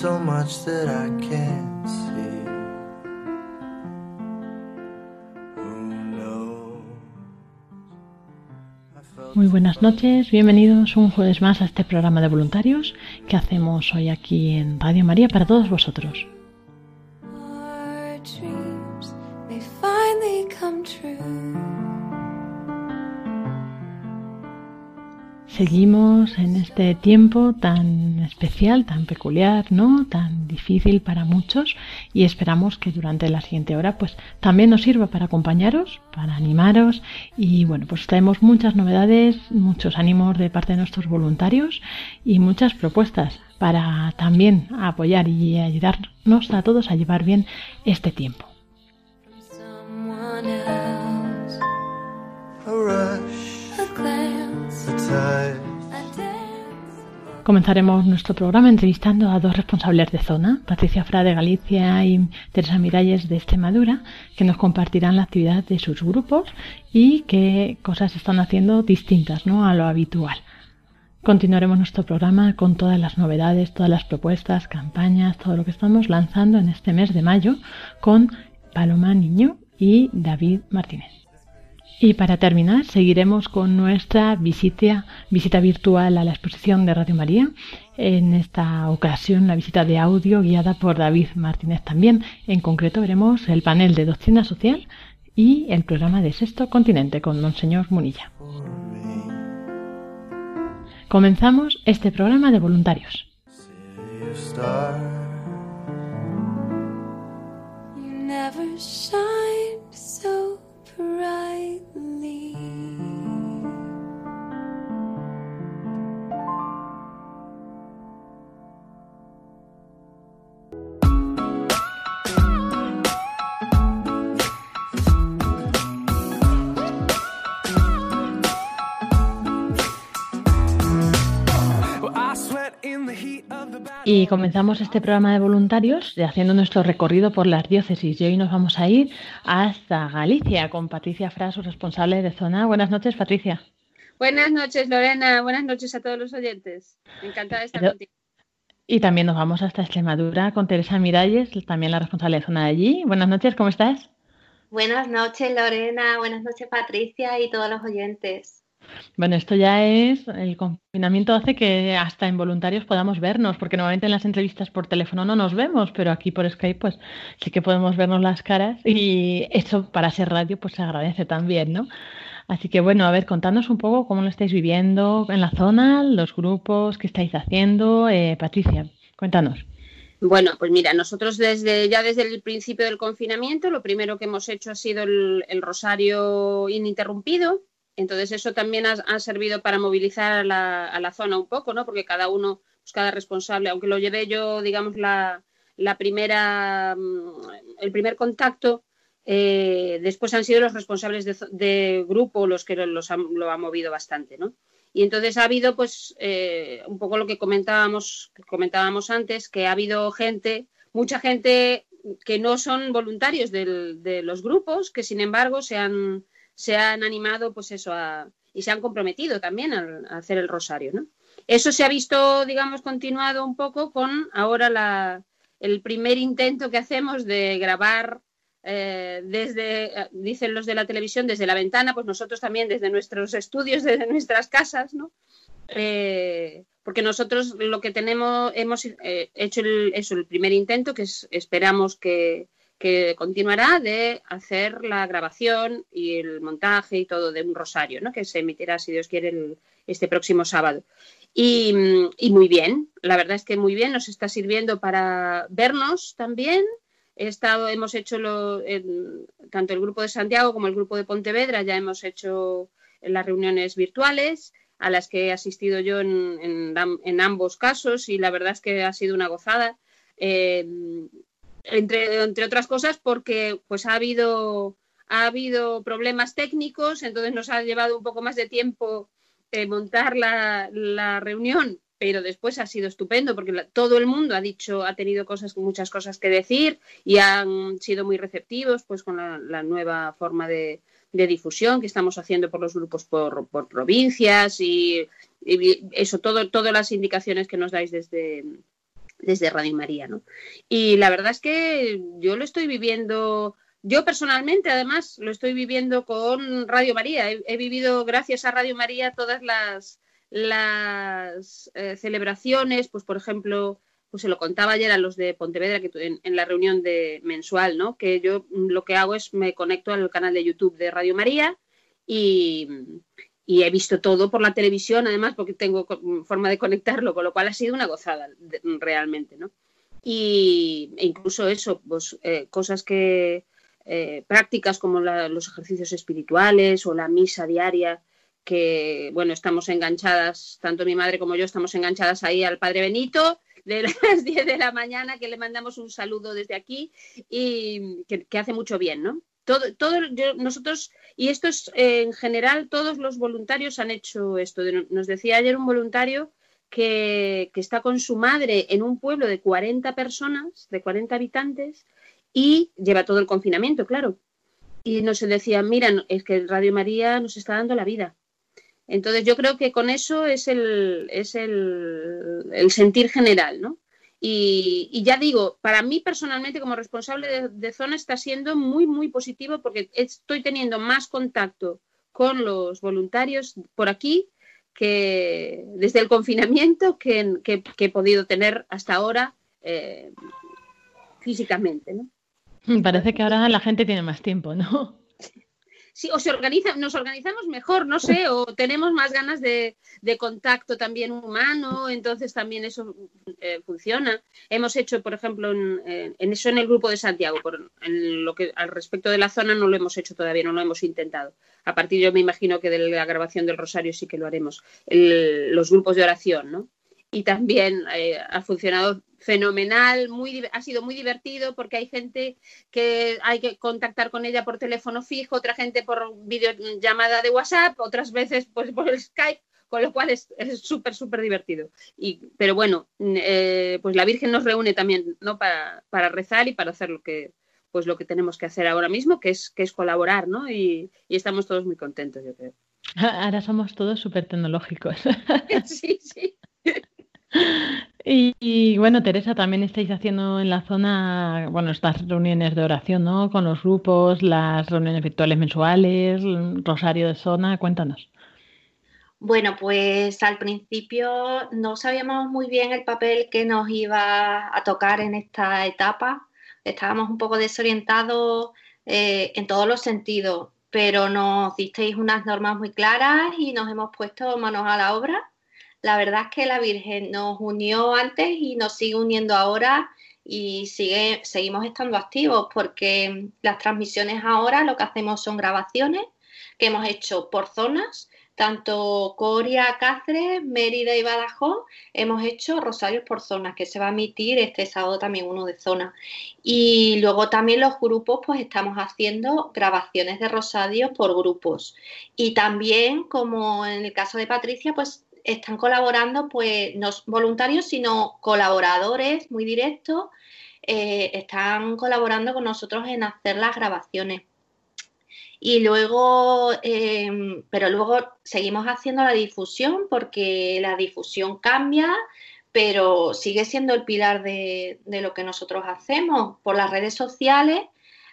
So much I see. Muy buenas noches, bienvenidos un jueves más a este programa de voluntarios que hacemos hoy aquí en Radio María para todos vosotros. Seguimos en este tiempo tan especial, tan peculiar, ¿no? Tan difícil para muchos y esperamos que durante la siguiente hora pues también nos sirva para acompañaros, para animaros y bueno, pues traemos muchas novedades, muchos ánimos de parte de nuestros voluntarios y muchas propuestas para también apoyar y ayudarnos a todos a llevar bien este tiempo. Comenzaremos nuestro programa entrevistando a dos responsables de zona, Patricia Fra de Galicia y Teresa Miralles de Extremadura, que nos compartirán la actividad de sus grupos y qué cosas están haciendo distintas ¿no? a lo habitual. Continuaremos nuestro programa con todas las novedades, todas las propuestas, campañas, todo lo que estamos lanzando en este mes de mayo con Paloma Niño y David Martínez. Y para terminar, seguiremos con nuestra visita, virtual a la exposición de Radio María. En esta ocasión, la visita de audio guiada por David Martínez también. En concreto, veremos el panel de doctrina social y el programa de Sexto Continente con Monseñor Munilla. Comenzamos este programa de voluntarios. Brightly. Y comenzamos este programa de voluntarios haciendo nuestro recorrido por las diócesis. Y hoy nos vamos a ir hasta Galicia con Patricia Fra, su responsable de zona. Buenas noches, Patricia. Buenas noches, Lorena. Buenas noches a todos los oyentes. Encantada de estar Pero- contigo. Y también nos vamos hasta Extremadura con Teresa Miralles, también la responsable de zona de allí. Buenas noches, ¿cómo estás? Buenas noches, Lorena. Buenas noches, Patricia y todos los oyentes. Bueno, esto ya es, el confinamiento hace que hasta en voluntarios podamos vernos, porque normalmente en las entrevistas por teléfono no nos vemos, pero aquí por Skype pues sí que podemos vernos las caras y eso para ser radio pues se agradece también, ¿no? Así que bueno, a ver, contadnos un poco cómo lo estáis viviendo en la zona, los grupos, qué estáis haciendo. Eh, Patricia, cuéntanos. Bueno, pues mira, nosotros desde ya desde el principio del confinamiento, lo primero que hemos hecho ha sido el rosario ininterrumpido. Entonces eso también ha, servido para movilizar a la, zona un poco, ¿no? Porque cada uno, pues cada responsable, aunque lo llevé yo, digamos, la, primera, mm, el primer contacto, eh, después han sido los responsables de, grupo los que los han- lo han movido bastante, ¿no? Y entonces ha habido, pues, eh, un poco lo que comentábamos, comentábamos antes, que ha habido gente, mucha gente que no son voluntarios de los grupos, que sin embargo se han, se han animado, pues eso, a- y se han comprometido también a, hacer el rosario, ¿no? Eso se ha visto, digamos, continuado un poco con ahora la, el primer intento que hacemos de grabar eh, desde, eh, dicen los de la televisión, desde la ventana, pues nosotros también desde nuestros estudios, desde nuestras casas, ¿no? Eh, porque nosotros lo que tenemos, hemos hecho eso, el primer intento, que es- esperamos que, que continuará de hacer la grabación y el montaje y todo de un rosario, ¿no? que se emitirá, si Dios quiere, este próximo sábado. Y, muy bien, la verdad es que muy bien, nos está sirviendo para vernos también. He estado, hemos hecho lo, tanto el grupo de Santiago como el grupo de Pontevedra, ya hemos hecho las reuniones virtuales a las que he asistido yo en ambos casos y la verdad es que ha sido una gozada. Eh, entre, entre, otras cosas porque pues ha habido, ha habido problemas técnicos, entonces nos ha llevado un poco más de tiempo eh, montar la, la, reunión, pero después ha sido estupendo porque la, todo el mundo ha dicho, ha tenido cosas, muchas cosas que decir y han sido muy receptivos pues con la, nueva forma de, de, difusión que estamos haciendo por los grupos por, por provincias y, y, eso, todo, todas las indicaciones que nos dais desde, desde Radio María, ¿no? Y la verdad es que yo lo estoy viviendo, yo personalmente además lo estoy viviendo con Radio María. He, vivido gracias a Radio María todas las, las eh, celebraciones, pues por ejemplo, pues se lo contaba ayer a los de Pontevedra que en, en, la reunión de mensual, ¿no? Que yo lo que hago es me conecto al canal de YouTube de Radio María y, y he visto todo por la televisión, además, porque tengo forma de conectarlo, con lo cual ha sido una gozada de, realmente, ¿no? Y e incluso eso, pues eh, cosas que eh, prácticas como los ejercicios espirituales o la misa diaria, que bueno, estamos enganchadas, tanto mi madre como yo estamos enganchadas ahí al Padre Benito de las 10 de la mañana, que le mandamos un saludo desde aquí y que hace mucho bien, ¿no? Todo, nosotros, y esto es eh, en general, todos los voluntarios han hecho esto. Nos decía ayer un voluntario que, que, está con su madre en un pueblo de 40 personas, de 40 habitantes, y lleva todo el confinamiento, claro. Y nos decía, mira, es que Radio María nos está dando la vida. Entonces yo creo que con eso es el, es el, el sentir general, ¿no? Y, ya digo, para mí personalmente como responsable de, zona está siendo muy, muy positivo porque estoy teniendo más contacto con los voluntarios por aquí que desde el confinamiento que he podido tener hasta ahora eh, físicamente. ¿no? Parece que ahora la gente tiene más tiempo, ¿no? Sí, o se organiza, nos organizamos mejor, no sé, o tenemos más ganas de, de contacto también humano, entonces también eso eh, funciona. Hemos hecho, por ejemplo, en, en, eso en el grupo de Santiago, por, en lo que al respecto de la zona no lo hemos hecho todavía, no lo hemos intentado. A partir yo me imagino que de la grabación del Rosario sí que lo haremos. El, los grupos de oración, ¿no? Y también eh, ha funcionado fenomenal, muy, ha sido muy divertido porque hay gente que hay que contactar con ella por teléfono fijo, otra gente por videollamada de WhatsApp, otras veces pues por el Skype, con lo cual es súper, súper divertido. Y, pero bueno, eh, pues la Virgen nos reúne también ¿no? para, para rezar y para hacer lo que, pues lo que tenemos que hacer ahora mismo, que es, que es colaborar, ¿no? Y, y estamos todos muy contentos, yo creo. Ahora somos todos súper tecnológicos. sí, sí. Y, bueno, Teresa, también estáis haciendo en la zona, bueno, estas reuniones de oración, ¿no? Con los grupos, las reuniones virtuales mensuales, Rosario de zona, cuéntanos. Bueno, pues al principio no sabíamos muy bien el papel que nos iba a tocar en esta etapa. Estábamos un poco desorientados eh, en todos los sentidos, pero nos disteis unas normas muy claras y nos hemos puesto manos a la obra la verdad es que la Virgen nos unió antes y nos sigue uniendo ahora y sigue, seguimos estando activos porque las transmisiones ahora lo que hacemos son grabaciones que hemos hecho por zonas, tanto Coria, Cáceres, Mérida y Badajoz, hemos hecho Rosarios por zonas, que se va a emitir este sábado también uno de zona. Y luego también los grupos, pues estamos haciendo grabaciones de Rosarios por grupos. Y también, como en el caso de Patricia, pues están colaborando, pues no voluntarios, sino colaboradores muy directos, eh, están colaborando con nosotros en hacer las grabaciones. Y luego, eh, pero luego seguimos haciendo la difusión porque la difusión cambia, pero sigue siendo el pilar de, de lo que nosotros hacemos por las redes sociales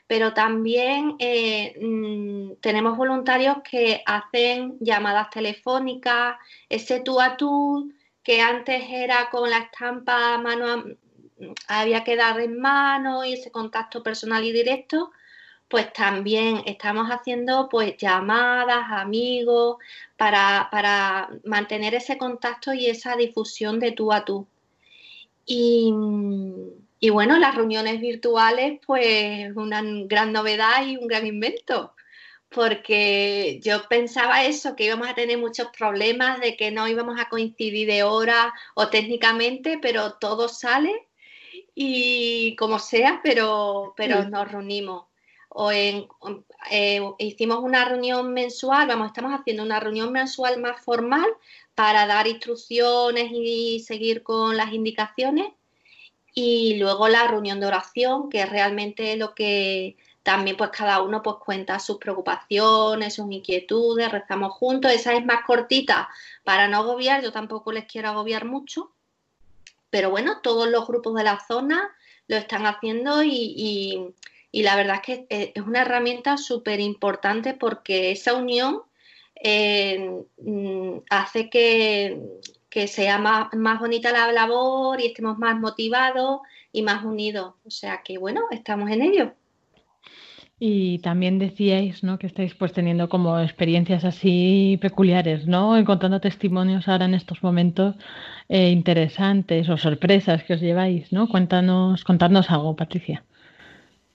pero también eh, mmm, tenemos voluntarios que hacen llamadas telefónicas, ese tú a tú que antes era con la estampa mano había que dar en mano y ese contacto personal y directo, pues también estamos haciendo pues llamadas, amigos, para, para mantener ese contacto y esa difusión de tú a tú. Y, y bueno, las reuniones virtuales, pues una gran novedad y un gran invento porque yo pensaba eso, que íbamos a tener muchos problemas, de que no íbamos a coincidir de hora o técnicamente, pero todo sale y como sea, pero, pero nos reunimos. O en, eh, hicimos una reunión mensual, vamos, estamos haciendo una reunión mensual más formal para dar instrucciones y seguir con las indicaciones. Y luego la reunión de oración, que es realmente lo que también pues cada uno pues cuenta sus preocupaciones, sus inquietudes, rezamos juntos. Esa es más cortita para no agobiar, yo tampoco les quiero agobiar mucho. Pero bueno, todos los grupos de la zona lo están haciendo y, y- la verdad es que es una herramienta súper importante porque esa unión eh, mm, hace que, que sea más, más bonita la labor y estemos más motivados y más unidos. O sea que bueno, estamos en ello. Y también decíais, ¿no? Que estáis pues teniendo como experiencias así peculiares, ¿no? Encontrando testimonios ahora en estos momentos eh, interesantes o sorpresas que os lleváis, ¿no? Cuéntanos, contadnos algo, Patricia.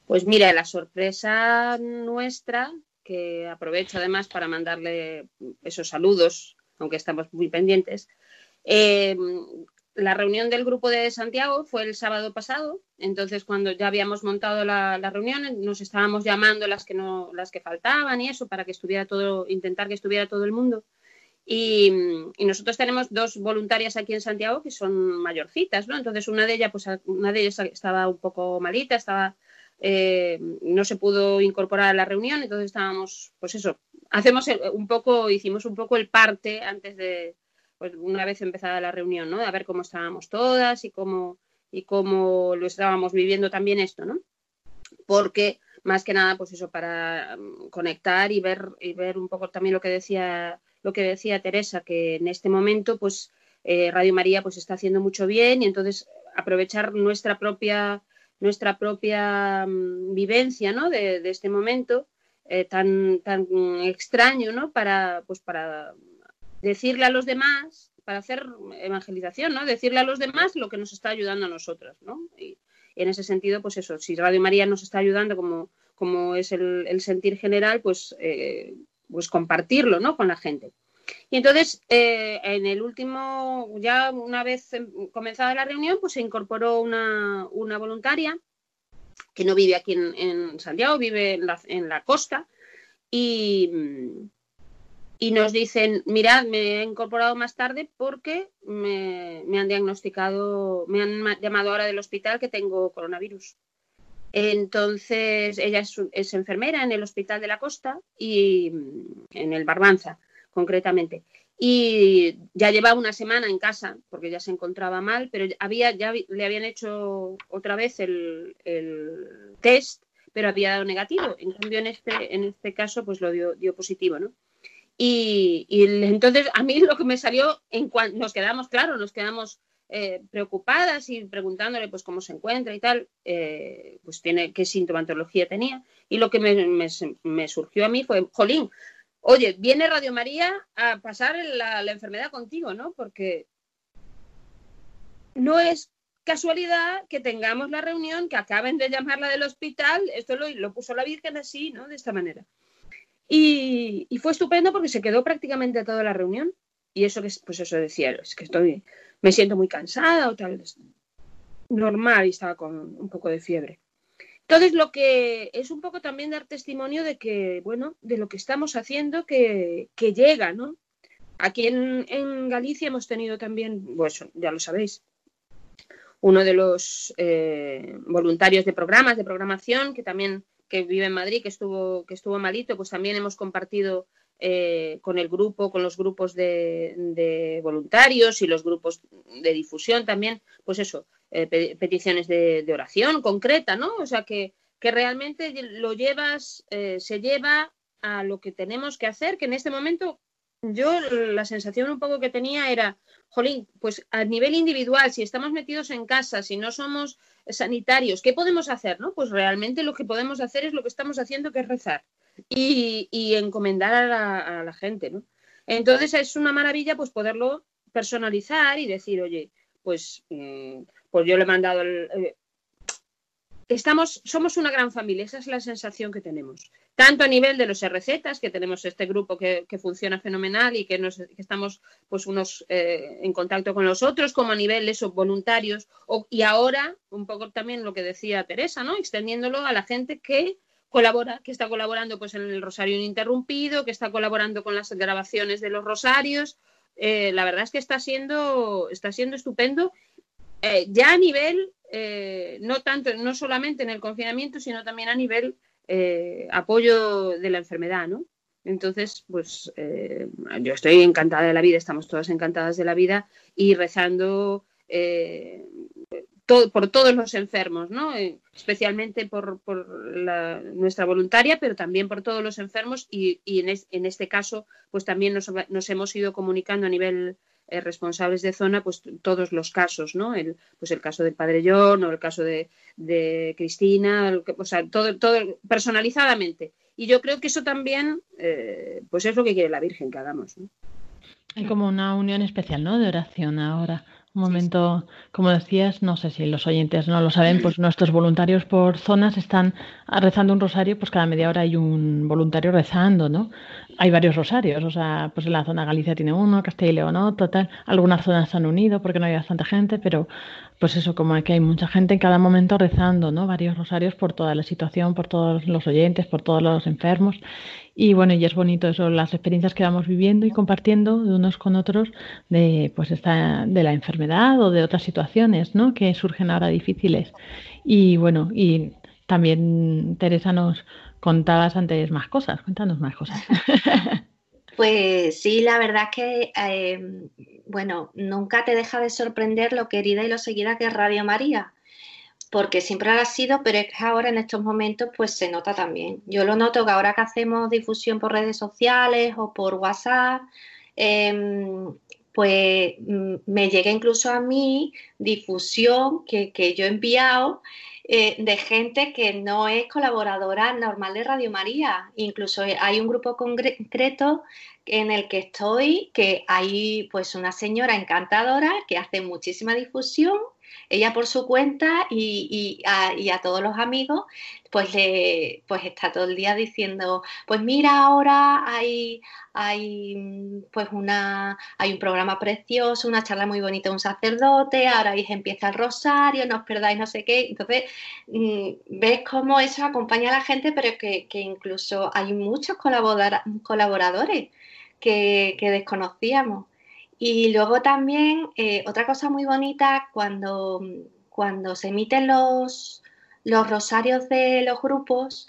Pues mira, la sorpresa nuestra, que aprovecho además para mandarle esos saludos, aunque estamos muy pendientes. Eh, la reunión del grupo de Santiago fue el sábado pasado, entonces cuando ya habíamos montado la, la reunión, nos estábamos llamando las que no, las que faltaban y eso, para que estuviera todo, intentar que estuviera todo el mundo. Y, y nosotros tenemos dos voluntarias aquí en Santiago que son mayorcitas, ¿no? Entonces una de ellas, pues una de ellas estaba un poco malita, estaba eh, no se pudo incorporar a la reunión, entonces estábamos, pues eso, hacemos un poco, hicimos un poco el parte antes de, pues una vez empezada la reunión, ¿no? A ver cómo estábamos todas y cómo, y cómo lo estábamos viviendo también esto, ¿no? Porque más que nada, pues eso, para mm, conectar y ver, y ver un poco también lo que decía, lo que decía Teresa, que en este momento, pues eh, Radio María pues está haciendo mucho bien y entonces aprovechar nuestra propia nuestra propia mm, vivencia ¿no? de, este momento eh, tan, tan extraño ¿no? para, pues para decirle a los demás, para hacer evangelización, ¿no? decirle a los demás lo que nos está ayudando a nosotros. ¿no? Y, en ese sentido, pues eso, si Radio María nos está ayudando como, como es el, el sentir general, pues, eh, pues compartirlo ¿no? con la gente. Y entonces, eh, en el último, ya una vez em, comenzada la reunión, pues se incorporó una, una voluntaria que no vive aquí en, en Santiago, vive en la, en la costa, y, y, nos dicen, mirad, me he incorporado más tarde porque me, han diagnosticado, me han llamado ahora del hospital que tengo coronavirus. Entonces, ella es, enfermera en el Hospital de la Costa y en el Barbanza concretamente. Y ya llevaba una semana en casa porque ya se encontraba mal, pero había, ya le habían hecho otra vez el, el test, pero había dado negativo. En cambio, en este, en este caso, pues lo dio, dio positivo, ¿no? Y, entonces a mí lo que me salió, en cuanto nos quedamos, claro, nos quedamos eh, preocupadas y preguntándole pues cómo se encuentra y tal, eh, pues tiene qué sintomatología tenía. Y lo que me, surgió a mí fue, jolín, oye, viene Radio María a pasar la, enfermedad contigo, ¿no? Porque no es casualidad que tengamos la reunión, que acaben de llamarla del hospital, esto lo puso la Virgen así, ¿no? De esta manera. Y, fue estupendo porque se quedó prácticamente toda la reunión. Y eso que, pues eso decía, es que estoy, me siento muy cansada o tal. Normal y estaba con un poco de fiebre. Entonces, lo que es un poco también dar testimonio de que, bueno, de lo que estamos haciendo que, que llega, ¿no? Aquí en, en, Galicia hemos tenido también, pues ya lo sabéis, uno de los eh, voluntarios de programas, de programación, que también que vive en Madrid, que estuvo, que estuvo malito, pues también hemos compartido eh, con el grupo, con los grupos de, de, voluntarios y los grupos de difusión también, pues eso, eh, peticiones de, oración concreta, ¿no? O sea, que, que realmente lo llevas, eh, se lleva a lo que tenemos que hacer, que en este momento yo la sensación un poco que tenía era, jolín, pues a nivel individual, si estamos metidos en casa, si no somos sanitarios, ¿qué podemos hacer? No? Pues realmente lo que podemos hacer es lo que estamos haciendo, que es rezar y, encomendar a la, a la gente, ¿no? Entonces es una maravilla pues poderlo personalizar y decir, oye, pues, mm, pues yo le he mandado el, eh, estamos, somos una gran familia, esa es la sensación que tenemos. Tanto a nivel de los RCs, que tenemos este grupo que, que funciona fenomenal y que, nos, que estamos pues unos eh, en contacto con los otros, como a nivel esos voluntarios, y ahora un poco también lo que decía Teresa, ¿no? Extendiéndolo a la gente que colabora, que está colaborando pues en el Rosario Ininterrumpido, que está colaborando con las grabaciones de los Rosarios. Eh, la verdad es que está siendo, está siendo estupendo, eh, ya a nivel no tanto, no solamente en el confinamiento, sino también a nivel eh, apoyo de la enfermedad, ¿no? Entonces, pues eh, yo estoy encantada de la vida, estamos todas encantadas de la vida y rezando eh, por todos los enfermos, ¿no? Especialmente por, la, nuestra voluntaria, pero también por todos los enfermos y, en, es, en, este caso, pues también nos hemos ido comunicando a nivel eh, responsables de zona, pues todos los casos, ¿no? El, pues el caso del padre John o el caso de, de Cristina, el, o sea, todo, todo personalizadamente. Y yo creo que eso también, eh, pues es lo que quiere la Virgen que hagamos. ¿no? Hay como una unión especial, ¿no? De oración ahora. Un momento, como decías, no sé si los oyentes no lo saben, pues nuestros voluntarios por zonas están rezando un rosario, pues cada media hora hay un voluntario rezando, ¿no? Hay varios rosarios, o sea, pues en la zona Galicia tiene uno, Castilla y León otro, tal. Algunas zonas se han unido porque no hay bastante gente, pero pues eso, como que hay mucha gente en cada momento rezando, ¿no? Varios rosarios por toda la situación, por todos los oyentes, por todos los enfermos. Y bueno, y es bonito eso, las experiencias que vamos viviendo y compartiendo de unos con otros de, pues esta, de la enfermedad o de otras situaciones, ¿no? Que surgen ahora difíciles. Y bueno, y también Teresa nos contabas antes más cosas, cuéntanos más cosas. Pues sí, la verdad es que, eh, bueno, nunca te deja de sorprender lo querida y lo seguida que es Radio María, porque siempre lo ha sido, pero es que ahora en estos momentos pues se nota también. Yo lo noto que ahora que hacemos difusión por redes sociales o por WhatsApp, eh, pues me llega incluso a mí difusión que, que yo he enviado eh, de gente que no es colaboradora normal de Radio María. Incluso hay un grupo concreto en el que estoy, que hay pues una señora encantadora que hace muchísima difusión, ella por su cuenta y, y, a, todos los amigos, pues, le, pues está todo el día diciendo, pues mira, ahora hay, hay, pues una, hay un programa precioso, una charla muy bonita de un sacerdote, ahora empieza el rosario, no os perdáis no sé qué. Entonces, mmm, ves cómo eso acompaña a la gente, pero que, que incluso hay muchos colaboradores que, que desconocíamos. Y luego también, eh, otra cosa muy bonita, cuando, cuando se emiten los, los rosarios de los grupos,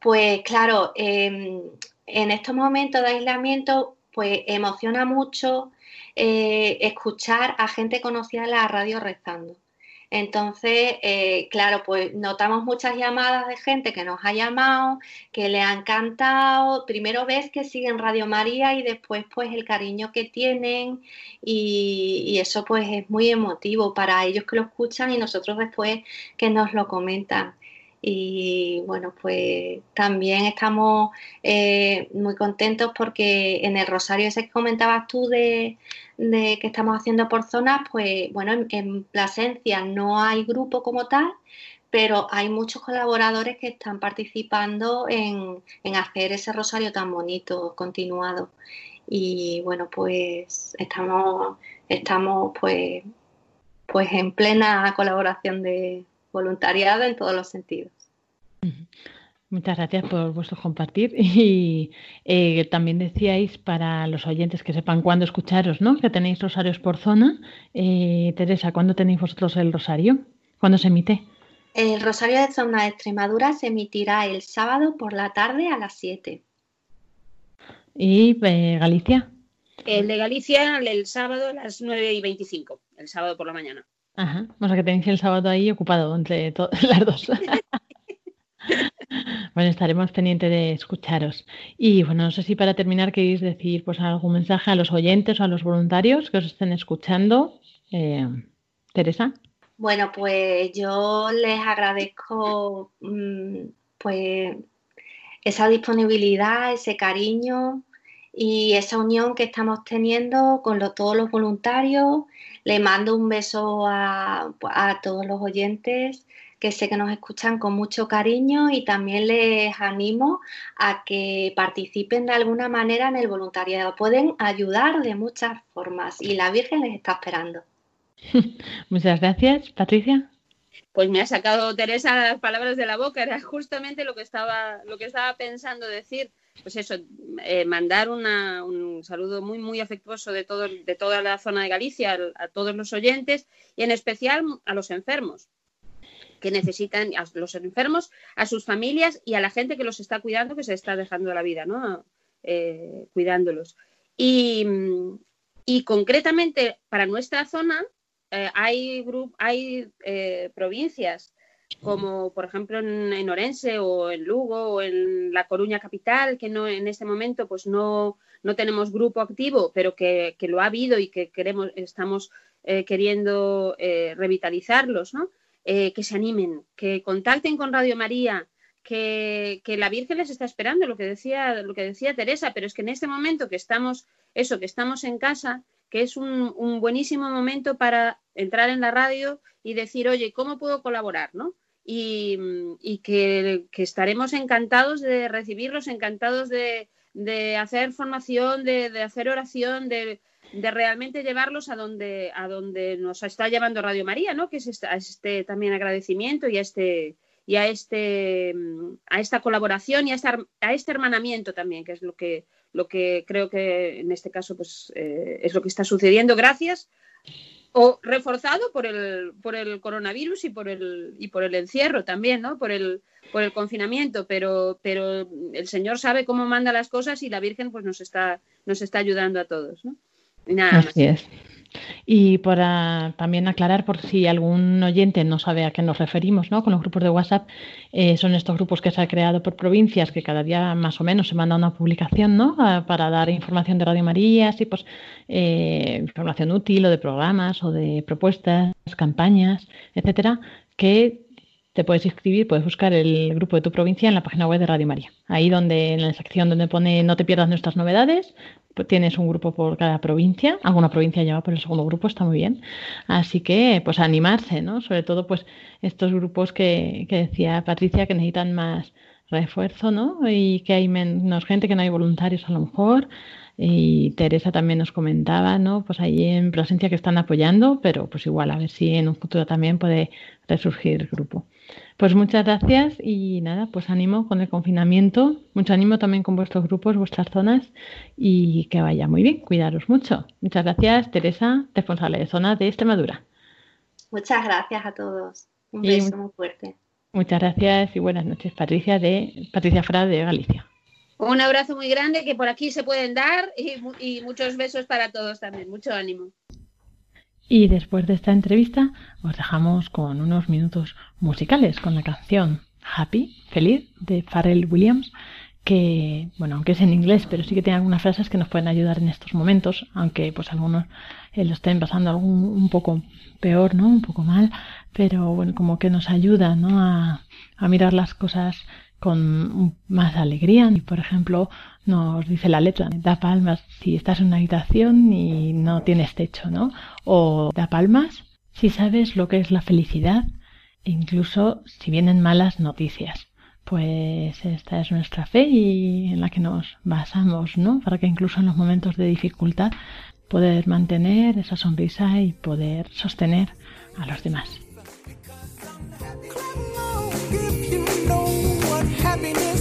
pues claro, eh, en estos momentos de aislamiento, pues emociona mucho eh, escuchar a gente conocida en la radio rezando. Entonces, eh, claro, pues notamos muchas llamadas de gente que nos ha llamado, que le ha encantado. Primero ves que siguen Radio María y después pues el cariño que tienen y, y, eso pues es muy emotivo para ellos que lo escuchan y nosotros después que nos lo comentan. Y bueno, pues también estamos eh, muy contentos porque en el rosario ese que comentabas tú de, de que estamos haciendo por zonas, pues bueno, en, en, Plasencia no hay grupo como tal, pero hay muchos colaboradores que están participando en, en hacer ese rosario tan bonito, continuado. Y bueno, pues estamos, estamos pues, pues en plena colaboración de, voluntariado en todos los sentidos. Muchas gracias por vuestro compartir y eh, también decíais para los oyentes que sepan cuándo escucharos, ¿no? Que tenéis rosarios por zona. Eh, Teresa, ¿cuándo tenéis vosotros el rosario? ¿Cuándo se emite? El rosario de zona de Extremadura se emitirá el sábado por la tarde a las 7. ¿Y eh, Galicia? El de Galicia el sábado a las 9 y 25, el sábado por la mañana. Ajá, o sea que tenéis el sábado ahí ocupado entre las dos. Bueno, estaremos pendientes de escucharos. Y bueno, no sé si para terminar queréis decir pues algún mensaje a los oyentes o a los voluntarios que os estén escuchando. Eh, Teresa. Bueno, pues yo les agradezco mm, pues esa disponibilidad, ese cariño y esa unión que estamos teniendo con todos los voluntarios. Le mando un beso a, a todos los oyentes que sé que nos escuchan con mucho cariño y también les animo a que participen de alguna manera en el voluntariado. Pueden ayudar de muchas formas y la Virgen les está esperando. Muchas gracias, Patricia. Pues me ha sacado Teresa las palabras de la boca, era justamente lo que estaba, lo que estaba pensando decir. Pues eso, eh, mandar una, un saludo muy, muy afectuoso de, todo, de toda la zona de Galicia a, a todos los oyentes y en especial a los enfermos que necesitan a los enfermos, a sus familias y a la gente que los está cuidando, que se está dejando la vida, ¿no? Eh, cuidándolos. Y, y, concretamente para nuestra zona eh, hay, hay eh, provincias como por ejemplo en, en, Orense o en Lugo o en La Coruña capital, que no en este momento pues no, no tenemos grupo activo, pero que, que, lo ha habido y que queremos, estamos queriendo revitalizarlos, ¿no? Eh, que se animen, que contacten con Radio María, que, la Virgen les está esperando, lo que decía, lo que decía Teresa, pero es que en este momento que estamos, eso, que estamos en casa, que es un, buenísimo momento para entrar en la radio y decir, oye, ¿cómo puedo colaborar? ¿no? Y, que, estaremos encantados de recibirlos, encantados de, hacer formación, de hacer oración, de, de realmente llevarlos a donde, a donde nos está llevando Radio María, ¿no? Que es este, este también agradecimiento y a este y a este a esta colaboración y a, esta, a este hermanamiento también, que es lo que lo que creo que en este caso pues eh, es lo que está sucediendo gracias o reforzado por el por el coronavirus y por el y por el encierro también, ¿no? Por el por el confinamiento, pero pero el Señor sabe cómo manda las cosas y la Virgen pues nos está nos está ayudando a todos. Nada Así es. Y para también aclarar, por si algún oyente no sabe a qué nos referimos, ¿no? Con los grupos de WhatsApp, eh, son estos grupos que se han creado por provincias, que cada día más o menos se manda una publicación, ¿no? para dar información de Radio María, así pues, eh, información útil o de programas o de propuestas, campañas, etcétera, que te puedes inscribir, puedes buscar el grupo de tu provincia en la página web de Radio María. Ahí donde en la sección donde pone no te pierdas nuestras novedades, pues tienes un grupo por cada provincia. Alguna provincia lleva por el segundo grupo, está muy bien. Así que, pues animarse, ¿no? Sobre todo, pues estos grupos que, que decía Patricia que necesitan más refuerzo, ¿no? Y que hay menos gente, que no hay voluntarios a lo mejor. Y Teresa también nos comentaba, ¿no? Pues ahí en presencia que están apoyando, pero pues igual a ver si en un futuro también puede resurgir el grupo. Pues muchas gracias y nada, pues ánimo con el confinamiento, mucho ánimo también con vuestros grupos, vuestras zonas y que vaya muy bien, cuidaros mucho. Muchas gracias, Teresa, responsable de zona de Extremadura. Muchas gracias a todos. Un beso y, muy fuerte. Muchas gracias y buenas noches, Patricia de Patricia Fra de Galicia. Un abrazo muy grande que por aquí se pueden dar y, muchos besos para todos también. Mucho ánimo. Y después de esta entrevista os dejamos con unos minutos musicales con la canción Happy, feliz, de Pharrell Williams, que, bueno, aunque es en inglés, pero sí que tiene algunas frases que nos pueden ayudar en estos momentos, aunque pues algunos eh, lo estén pasando algún, un poco peor, ¿no? Un poco mal, pero bueno, como que nos ayuda, ¿no? A, a mirar las cosas con más alegría. Y por ejemplo, nos dice la letra, da palmas si estás en una habitación y no tienes techo, ¿no? O da palmas si sabes lo que es la felicidad, incluso si vienen malas noticias. Pues esta es nuestra fe y en la que nos basamos, ¿no? Para que incluso en los momentos de dificultad poder mantener esa sonrisa y poder sostener a los demás. Happiness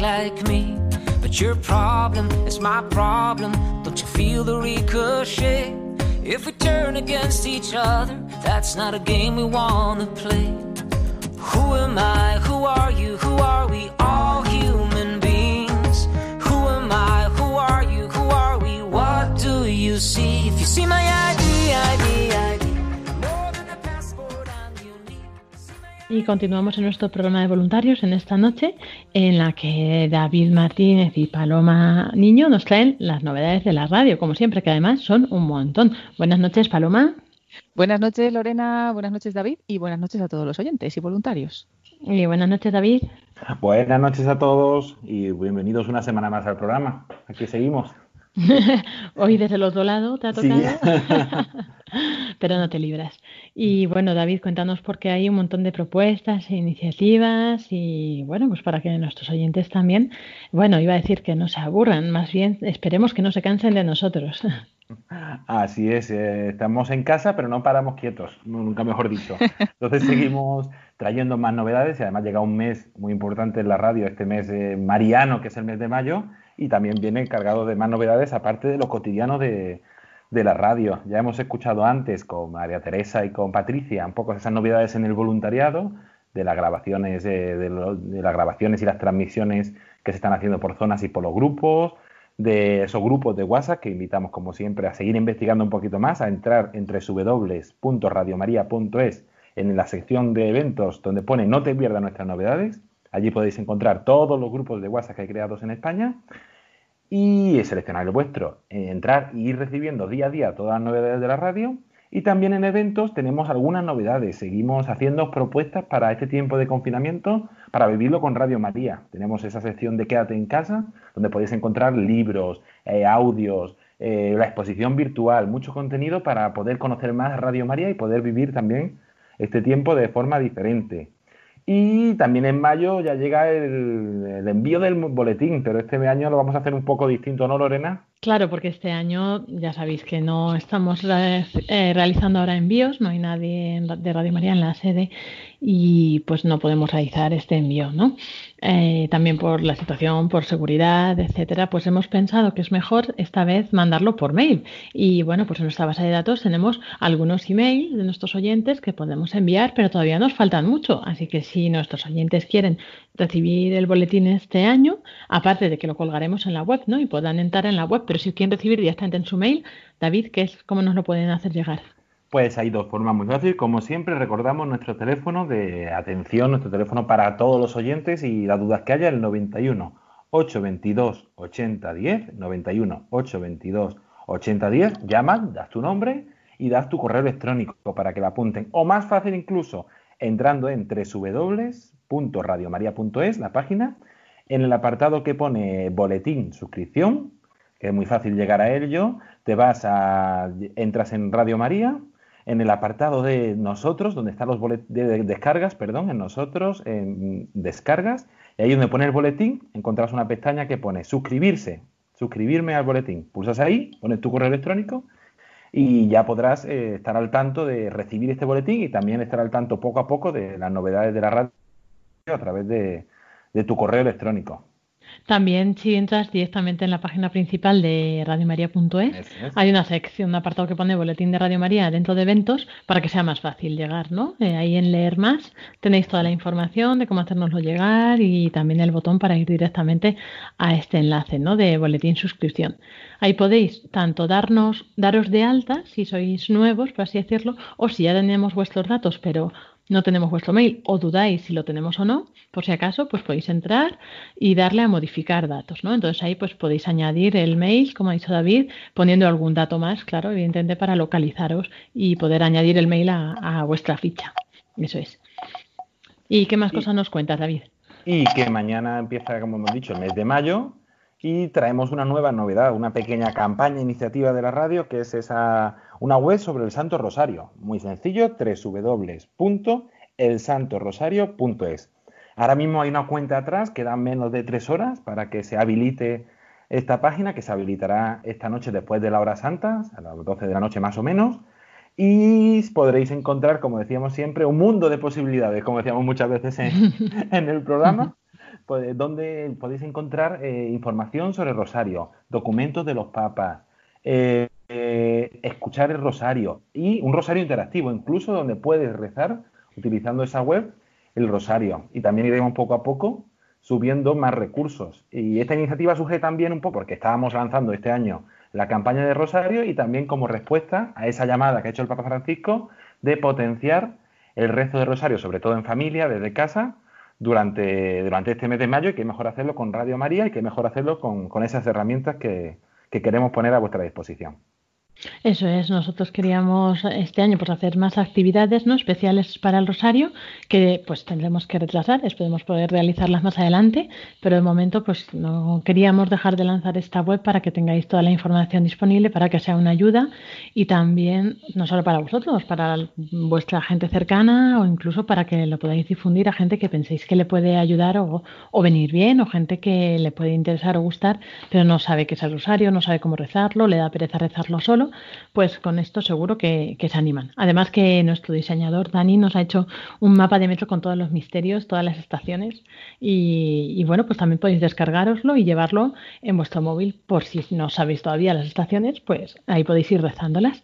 like me. But your problem is my problem. Don't you feel the ricochet? If we turn against each other, that's not a game we wanna play. Who am I? Who are you? Who are we? All human beings. Who am I? Who are you? Who are we? What do you see? If you see my ID, ID, ID. Y continuamos en nuestro programa de voluntarios en esta noche, en la que David Martínez y Paloma Niño nos traen las novedades de la radio, como siempre, que además son un montón. Buenas noches, Paloma. Buenas noches, Lorena. Buenas noches, David. Y buenas noches a todos los oyentes y voluntarios. Y buenas noches, David. Buenas noches a todos y bienvenidos una semana más al programa. Aquí seguimos. Hoy desde el otro lado te ha Sí. tocado, pero no te libras. Y bueno, David, cuéntanos porque hay un montón de propuestas e iniciativas y bueno, pues para que nuestros oyentes también, bueno, iba a decir que no se aburran, más bien esperemos que no se cansen de nosotros. Así es, eh, estamos en casa, pero no paramos quietos, nu- nunca mejor dicho. Entonces seguimos trayendo más novedades y además llega un mes muy importante en la radio, este mes eh, mariano, que es el mes de mayo, y también viene cargado de más novedades, aparte de lo cotidiano de, la radio. Ya hemos escuchado antes con María Teresa y con Patricia un poco esas novedades en el voluntariado, de las grabaciones, de, de las grabaciones y las transmisiones que se están haciendo por zonas y por los grupos, de esos grupos de WhatsApp que invitamos como siempre a seguir investigando un poquito más, a entrar en www.radiomaria.es en la sección de eventos donde pone no te pierdas nuestras novedades. Allí podéis encontrar todos los grupos de WhatsApp que hay creados en España y seleccionar el vuestro, eh, entrar y ir recibiendo día a día todas las novedades de la radio. Y también en eventos tenemos algunas novedades. Seguimos haciendo propuestas para este tiempo de confinamiento para vivirlo con Radio María. Tenemos esa sección de Quédate en casa, donde podéis encontrar libros, eh, audios, eh, la exposición virtual, mucho contenido para poder conocer más Radio María y poder vivir también este tiempo de forma diferente. Y también en mayo ya llega el, el envío del boletín, pero este año lo vamos a hacer un poco distinto, ¿no, Lorena? Claro, porque este año ya sabéis que no estamos eh, realizando ahora envíos, no hay nadie de Radio María en la sede y pues no podemos realizar este envío, ¿no? Eh, también por la situación, por seguridad, etcétera, pues hemos pensado que es mejor esta vez mandarlo por mail. Y bueno, pues en nuestra base de datos tenemos algunos emails de nuestros oyentes que podemos enviar, pero todavía nos faltan mucho. Así que si nuestros oyentes quieren recibir el boletín este año, aparte de que lo colgaremos en la web, ¿no? Y puedan entrar en la web, pero si quieren recibir directamente en su mail, David, ¿qué es, ¿cómo nos lo pueden hacer llegar? Pues hay dos formas muy fáciles. Como siempre, recordamos nuestro teléfono de atención, nuestro teléfono para todos los oyentes y las dudas que haya, el 91 822 8010, 91 822 8010. Llamas, das tu nombre y das tu correo electrónico para que lo apunten. O más fácil incluso, entrando en www.radiomaria.es, la página, en el apartado que pone boletín suscripción, que es muy fácil llegar a ello, te vas a, entras en Radio María, en el apartado de nosotros, donde están los bolet- de, de descargas, perdón, en nosotros, en descargas, y ahí donde pone el boletín, encontrás una pestaña que pone suscribirse, suscribirme al boletín. Pulsas ahí, pones tu correo electrónico y ya podrás eh, estar al tanto de recibir este boletín y también estar al tanto poco a poco de las novedades de la radio a través de, de tu correo electrónico. También si entras directamente en la página principal de radiomaria.es, hay una sección, un apartado que pone Boletín de Radio María dentro de eventos para que sea más fácil llegar, ¿no? Eh, ahí en Leer Más tenéis toda la información de cómo hacérnoslo llegar y también el botón para ir directamente a este enlace, ¿no? De Boletín Suscripción. Ahí podéis tanto darnos, daros de alta si sois nuevos, por así decirlo, o si ya tenemos vuestros datos, pero no tenemos vuestro mail o dudáis si lo tenemos o no, por si acaso, pues podéis entrar y darle a modificar datos, ¿no? Entonces ahí pues podéis añadir el mail, como ha dicho David, poniendo algún dato más, claro, evidentemente para localizaros y poder añadir el mail a, a vuestra ficha. Eso es. ¿Y qué más cosas nos cuentas, David? Y que mañana empieza, como hemos dicho, el mes de mayo y traemos una nueva novedad, una pequeña campaña, iniciativa de la radio, que es esa una web sobre el Santo Rosario. Muy sencillo, www.elsantorosario.es. Ahora mismo hay una cuenta atrás, quedan menos de tres horas para que se habilite esta página, que se habilitará esta noche después de la hora santa, a las 12 de la noche más o menos. Y podréis encontrar, como decíamos siempre, un mundo de posibilidades, como decíamos muchas veces en, en el programa, pues, donde podéis encontrar eh, información sobre el rosario, documentos de los papas, eh, eh, escuchar el rosario y un rosario interactivo, incluso donde puedes rezar utilizando esa web el rosario. Y también iremos poco a poco subiendo más recursos. Y esta iniciativa surge también un poco porque estábamos lanzando este año la campaña de Rosario y también como respuesta a esa llamada que ha hecho el Papa Francisco de potenciar el rezo de Rosario, sobre todo en familia, desde casa, durante, durante este mes de mayo y que mejor hacerlo con Radio María y que mejor hacerlo con, con esas herramientas que, que queremos poner a vuestra disposición. Eso es, nosotros queríamos este año pues hacer más actividades no especiales para el Rosario que pues tendremos que retrasar, esperemos poder realizarlas más adelante, pero de momento pues no queríamos dejar de lanzar esta web para que tengáis toda la información disponible para que sea una ayuda y también no solo para vosotros, para vuestra gente cercana o incluso para que lo podáis difundir a gente que penséis que le puede ayudar o, o venir bien o gente que le puede interesar o gustar, pero no sabe qué es el Rosario, no sabe cómo rezarlo, le da pereza rezarlo solo pues con esto seguro que, se animan. Además que nuestro diseñador Dani nos ha hecho un mapa de metro con todos los misterios, todas las estaciones y, bueno, pues también podéis descargaroslo y llevarlo en vuestro móvil por si no sabéis todavía las estaciones, pues ahí podéis ir rezándolas.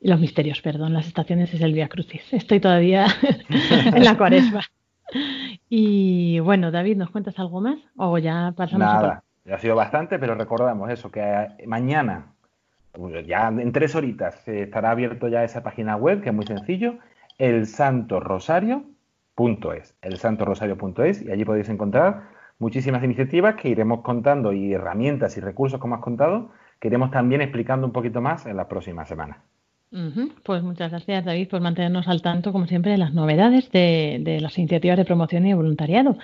Los misterios, perdón, las estaciones es el Via Crucis. Estoy todavía en la cuaresma. Y bueno, David, ¿nos cuentas algo más? O ya pasamos Nada, ya ha sido bastante, pero recordamos eso, que mañana ya en tres horitas estará abierto ya esa página web, que es muy sencillo, elsantorosario.es, elsantorosario.es, y allí podéis encontrar muchísimas iniciativas que iremos contando y herramientas y recursos, como has contado, que iremos también explicando un poquito más en las próximas semanas. Pues muchas gracias, David, por mantenernos al tanto, como siempre, de las novedades de, de, las iniciativas de promoción y de voluntariado.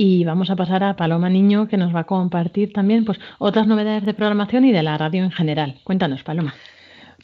Y vamos a pasar a Paloma Niño, que nos va a compartir también pues, otras novedades de programación y de la radio en general. Cuéntanos, Paloma.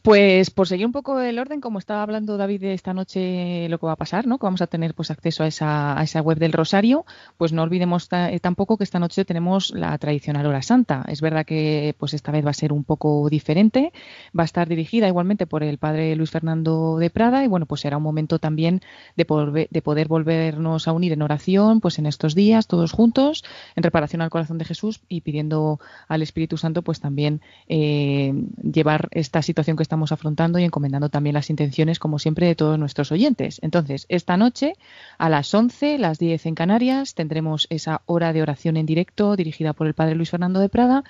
Pues por seguir un poco el orden, como estaba hablando David esta noche, lo que va a pasar, ¿no? Que vamos a tener pues acceso a esa, web del Rosario, pues no olvidemos eh, tampoco que esta noche tenemos la tradicional hora santa. Es verdad que pues esta vez va a ser un poco diferente, va a estar dirigida igualmente por el padre Luis Fernando de Prada y bueno, pues será un momento también de poder, de poder volvernos a unir en oración, pues en estos días, todos juntos, en reparación al corazón de Jesús y pidiendo al Espíritu Santo pues también eh, llevar esta situación que está estamos afrontando y encomendando también las intenciones, como siempre, de todos nuestros oyentes. Entonces, esta noche, a las 11, las 10 en Canarias, tendremos esa hora de oración en directo dirigida por el Padre Luis Fernando de Prada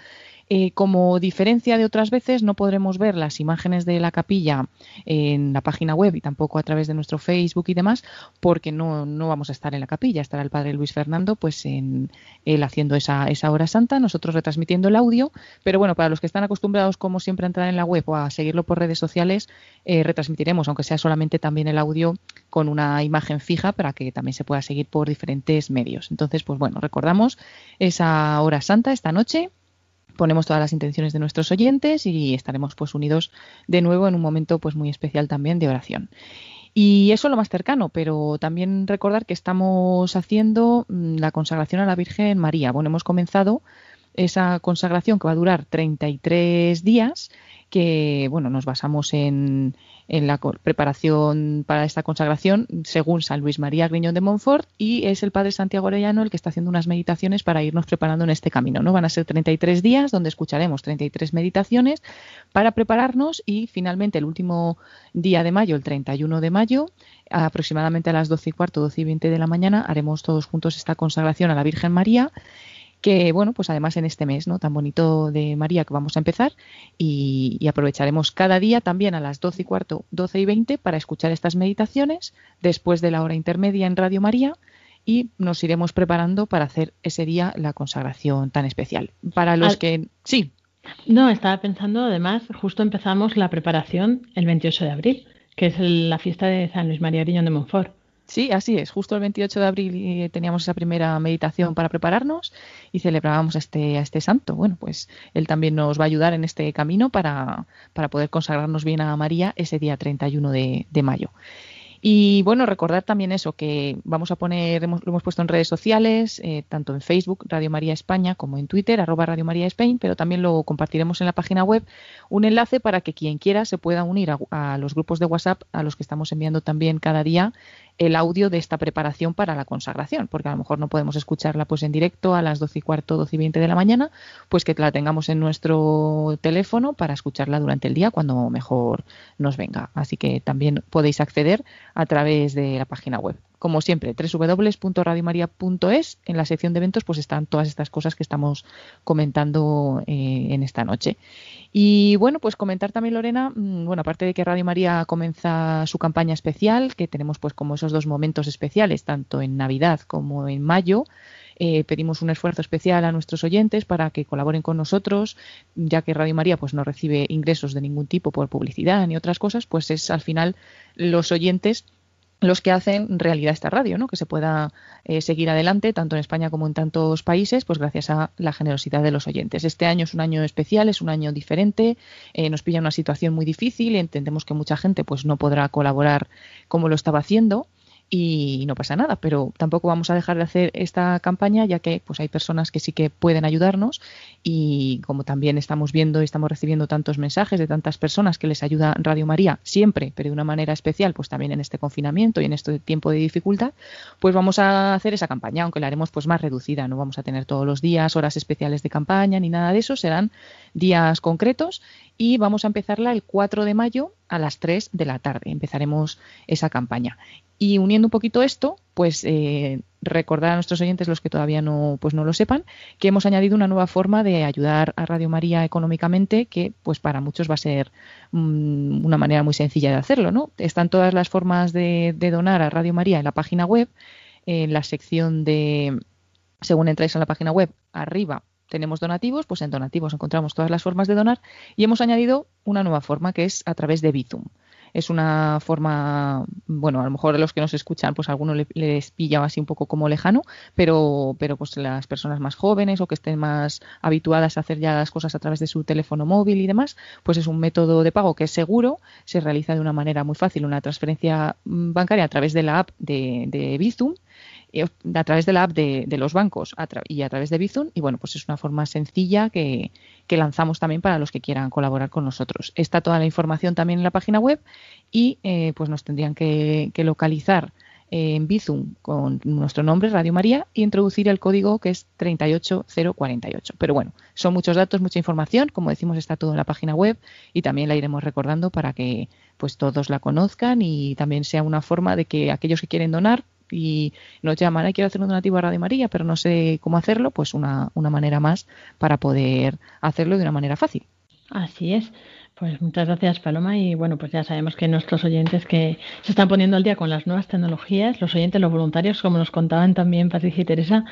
eh, como diferencia de otras veces, no podremos ver las imágenes de la capilla en la página web y tampoco a través de nuestro Facebook y demás, porque no, no vamos a estar en la capilla. Estará el padre Luis Fernando, pues en él haciendo esa, esa hora santa, nosotros retransmitiendo el audio. Pero bueno, para los que están acostumbrados, como siempre, a entrar en la web o a seguirlo por redes sociales, eh, retransmitiremos, aunque sea solamente también el audio con una imagen fija para que también se pueda seguir por diferentes medios. Entonces, pues bueno, recordamos esa hora santa esta noche ponemos todas las intenciones de nuestros oyentes y estaremos pues unidos de nuevo en un momento pues muy especial también de oración. Y eso lo más cercano, pero también recordar que estamos haciendo mm, la consagración a la Virgen María. Bueno, hemos comenzado esa consagración que va a durar 33 días, que bueno, nos basamos en, en la preparación para esta consagración según San Luis María Griñón de Montfort y es el Padre Santiago Orellano el que está haciendo unas meditaciones para irnos preparando en este camino. ¿no? Van a ser 33 días donde escucharemos 33 meditaciones para prepararnos y finalmente el último día de mayo, el 31 de mayo, aproximadamente a las 12 y cuarto, 12 y 20 de la mañana, haremos todos juntos esta consagración a la Virgen María que bueno, pues además en este mes, ¿no? Tan bonito de María que vamos a empezar y, aprovecharemos cada día también a las 12 y cuarto, 12 y 20 para escuchar estas meditaciones después de la hora intermedia en Radio María y nos iremos preparando para hacer ese día la consagración tan especial. Para los que... Sí. No, estaba pensando, además, justo empezamos la preparación el 28 de abril, que es la fiesta de San Luis María Griñón de Montfort. Sí, así es. Justo el 28 de abril eh, teníamos esa primera meditación para prepararnos y celebrábamos a este, este santo. Bueno, pues él también nos va a ayudar en este camino para, para poder consagrarnos bien a María ese día 31 de, de mayo. Y bueno, recordar también eso, que vamos a poner, lo hemos puesto en redes sociales, eh, tanto en Facebook, Radio María España, como en Twitter, arroba Radio María España, pero también lo compartiremos en la página web, un enlace para que quien quiera se pueda unir a, los grupos de WhatsApp a los que estamos enviando también cada día el audio de esta preparación para la consagración, porque a lo mejor no podemos escucharla pues en directo a las 12 y cuarto, 12 y 20 de la mañana, pues que la tengamos en nuestro teléfono para escucharla durante el día cuando mejor nos venga. Así que también podéis acceder a través de la página web. Como siempre, www.radiomaria.es, en la sección de eventos, pues están todas estas cosas que estamos comentando eh, en esta noche. Y bueno, pues comentar también, Lorena, mm, bueno, aparte de que Radio María comienza su campaña especial, que tenemos pues como esos dos momentos especiales, tanto en Navidad como en mayo, eh, pedimos un esfuerzo especial a nuestros oyentes para que colaboren con nosotros, ya que Radio María pues no recibe ingresos de ningún tipo por publicidad ni otras cosas, pues es al final los oyentes los que hacen realidad esta radio, ¿no? que se pueda eh, seguir adelante tanto en España como en tantos países, pues gracias a la generosidad de los oyentes. Este año es un año especial, es un año diferente, eh, nos pilla una situación muy difícil y entendemos que mucha gente pues no podrá colaborar como lo estaba haciendo y no pasa nada, pero tampoco vamos a dejar de hacer esta campaña ya que pues hay personas que sí que pueden ayudarnos y como también estamos viendo y estamos recibiendo tantos mensajes de tantas personas que les ayuda Radio María siempre, pero de una manera especial, pues también en este confinamiento y en este tiempo de dificultad, pues vamos a hacer esa campaña, aunque la haremos pues más reducida, no vamos a tener todos los días horas especiales de campaña ni nada de eso, serán días concretos y vamos a empezarla el 4 de mayo a las 3 de la tarde. Empezaremos esa campaña. Y uniendo un poquito esto, pues eh, recordar a nuestros oyentes, los que todavía no, pues no lo sepan, que hemos añadido una nueva forma de ayudar a Radio María económicamente, que pues para muchos va a ser mm, una manera muy sencilla de hacerlo, ¿no? Están todas las formas de, de donar a Radio María en la página web, en la sección de, según entráis en la página web, arriba tenemos donativos, pues en donativos encontramos todas las formas de donar y hemos añadido una nueva forma que es a través de Bizum. Es una forma, bueno, a lo mejor a los que nos escuchan, pues a algunos les pilla así un poco como lejano, pero, pero pues las personas más jóvenes o que estén más habituadas a hacer ya las cosas a través de su teléfono móvil y demás, pues es un método de pago que es seguro, se realiza de una manera muy fácil, una transferencia mm, bancaria a través de la app de, de a través de la app de, los bancos y a través de Bizum. Y bueno, pues es una forma sencilla que, lanzamos también para los que quieran colaborar con nosotros. Está toda la información también en la página web y eh, pues nos tendrían que, localizar en Bizum con nuestro nombre, Radio María, y introducir el código que es 38048. Pero bueno, son muchos datos, mucha información. Como decimos, está todo en la página web y también la iremos recordando para que pues todos la conozcan y también sea una forma de que aquellos que quieren donar y nos llaman, quiero hacer un donativo a Radio María, pero no sé cómo hacerlo, pues una, una manera más para poder hacerlo de una manera fácil. Así es. Pues muchas gracias, Paloma. Y bueno, pues ya sabemos que nuestros oyentes que se están poniendo al día con las nuevas tecnologías, los oyentes, los voluntarios, como nos contaban también Patricia y Teresa,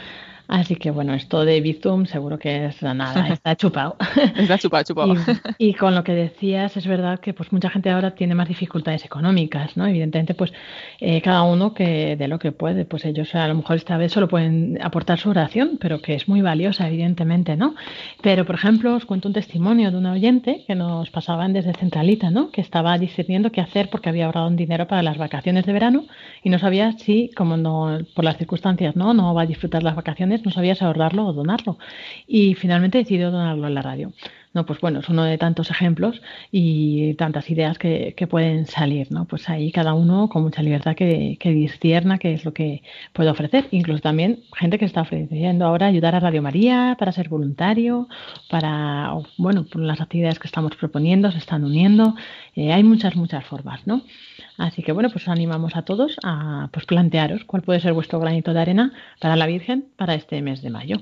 Así que bueno, esto de Bizum seguro que es nada, está chupado. está chupado, chupado. Y, con lo que decías, es verdad que pues mucha gente ahora tiene más dificultades económicas, ¿no? Evidentemente, pues eh, cada uno que de lo que puede, pues ellos a lo mejor esta vez solo pueden aportar su oración, pero que es muy valiosa, evidentemente, ¿no? Pero, por ejemplo, os cuento un testimonio de un oyente que nos pasaban desde Centralita, ¿no? Que estaba discerniendo qué hacer porque había ahorrado un dinero para las vacaciones de verano y no sabía si, como no, por las circunstancias, ¿no? No va a disfrutar las vacaciones, no sabía ahorrarlo o donarlo. Y finalmente decidió donarlo en la radio. No, pues bueno, es uno de tantos ejemplos y tantas ideas que, pueden salir, ¿no? Pues ahí cada uno con mucha libertad que, que discierna qué es lo que puede ofrecer. Incluso también gente que está ofreciendo ahora ayudar a Radio María para ser voluntario, para, bueno, por las actividades que estamos proponiendo, se están uniendo. Eh, hay muchas, muchas formas, ¿no? Así que bueno, pues animamos a todos a pues plantearos cuál puede ser vuestro granito de arena para la Virgen para este mes de mayo.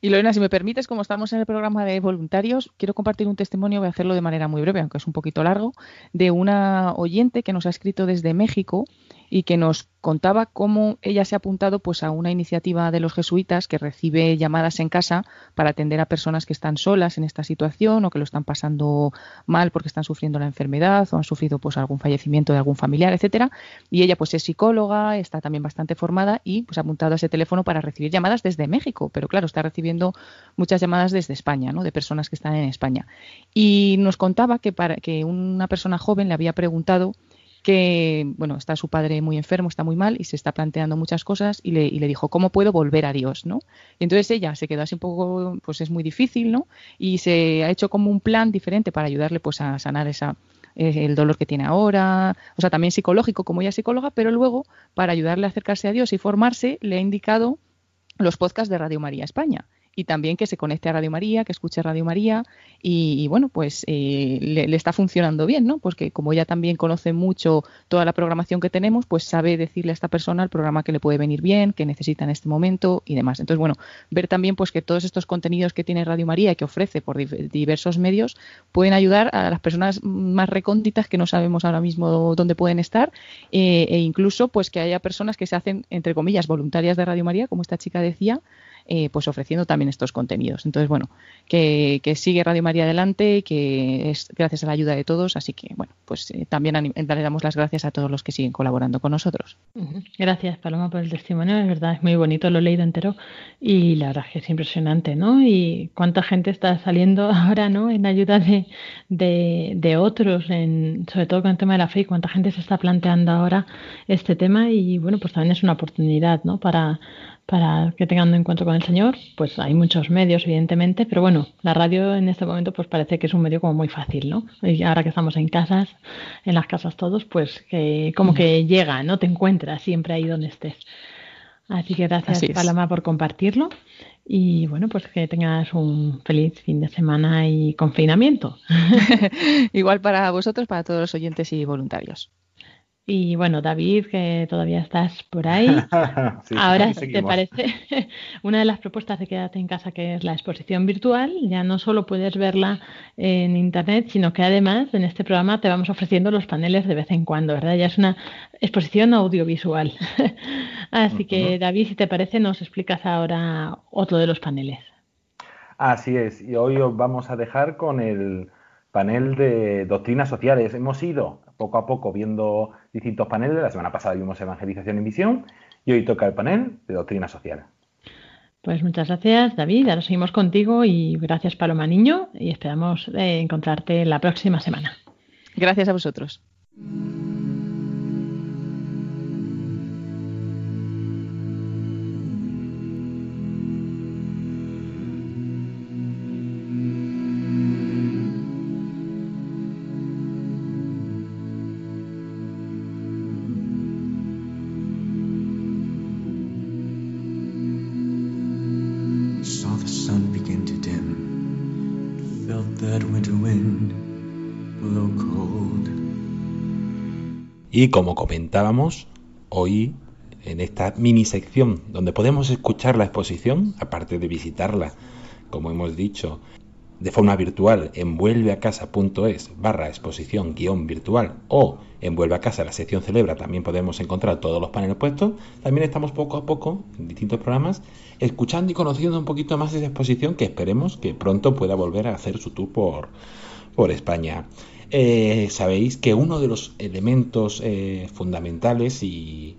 Y Lorena, si me permites, como estamos en el programa de voluntarios, quiero compartir un testimonio, voy a hacerlo de manera muy breve, aunque es un poquito largo, de una oyente que nos ha escrito desde México y que nos contaba cómo ella se ha apuntado pues a una iniciativa de los jesuitas que recibe llamadas en casa para atender a personas que están solas en esta situación o que lo están pasando mal porque están sufriendo la enfermedad o han sufrido pues algún fallecimiento de algún familiar, etcétera, y ella pues es psicóloga, está también bastante formada y pues ha apuntado a ese teléfono para recibir llamadas desde México, pero claro, está recibiendo muchas llamadas desde España, ¿no? de personas que están en España. Y nos contaba que para que una persona joven le había preguntado que, bueno, está su padre muy enfermo, está muy mal y se está planteando muchas cosas y le, y le dijo, ¿cómo puedo volver a Dios, no? Entonces ella se quedó así un poco, pues es muy difícil, ¿no? Y se ha hecho como un plan diferente para ayudarle pues a sanar esa eh, el dolor que tiene ahora, o sea, también psicológico como ella es psicóloga, pero luego para ayudarle a acercarse a Dios y formarse le ha indicado los podcasts de Radio María España y también que se conecte a Radio María, que escuche Radio María y, bueno, pues eh, le, está funcionando bien, ¿no? Porque como ella también conoce mucho toda la programación que tenemos, pues sabe decirle a esta persona el programa que le puede venir bien, que necesita en este momento y demás. Entonces, bueno, ver también pues que todos estos contenidos que tiene Radio María y que ofrece por diversos medios pueden ayudar a las personas más recónditas que no sabemos ahora mismo dónde pueden estar eh, e incluso pues que haya personas que se hacen, entre comillas, voluntarias de Radio María, como esta chica decía, eh, pues ofreciendo también estos contenidos. Entonces, bueno, que, sigue Radio María adelante, que es gracias a la ayuda de todos, así que, bueno, pues eh, también le damos las gracias a todos los que siguen colaborando con nosotros. Gracias, Paloma, por el testimonio, es verdad, es muy bonito, lo he leído entero y la verdad que es impresionante, ¿no? Y cuánta gente está saliendo ahora, ¿no? En ayuda de, de, otros, en, sobre todo con el tema de la fe, y cuánta gente se está planteando ahora este tema y, bueno, pues también es una oportunidad, ¿no? Para para que tengan un encuentro con el Señor, pues hay muchos medios, evidentemente, pero bueno, la radio en este momento pues parece que es un medio como muy fácil, ¿no? Y ahora que estamos en casas, en las casas todos, pues que como que llega, ¿no? Te encuentras siempre ahí donde estés. Así que gracias, Paloma, por compartirlo. Y bueno, pues que tengas un feliz fin de semana y confinamiento. Igual para vosotros, para todos los oyentes y voluntarios. Y bueno, David, que todavía estás por ahí. Ahora, si te parece, una de las propuestas de Quédate en casa, que es la exposición virtual, ya no solo puedes verla en internet, sino que además en este programa te vamos ofreciendo los paneles de vez en cuando, ¿verdad? Ya es una exposición audiovisual. Así que, David, si te parece, nos explicas ahora otro de los paneles. Así es, y hoy os vamos a dejar con el panel de doctrinas sociales. Hemos ido poco a poco viendo distintos paneles. La semana pasada vimos evangelización en misión y hoy toca el panel de doctrina social. Pues muchas gracias, David. Ahora seguimos contigo y gracias, Paloma Niño, y esperamos eh, encontrarte la próxima semana. Gracias a vosotros. Y como comentábamos, hoy en esta mini sección donde podemos escuchar la exposición, aparte de visitarla, como hemos dicho, de forma virtual en vuelveacasa.es barra exposición guion virtual o en Vuelve a Casa, la sección celebra, también podemos encontrar todos los paneles puestos. También estamos poco a poco en distintos programas escuchando y conociendo un poquito más esa exposición que esperemos que pronto pueda volver a hacer su tour por, por España. Eh, sabéis que uno de los elementos eh, fundamentales y,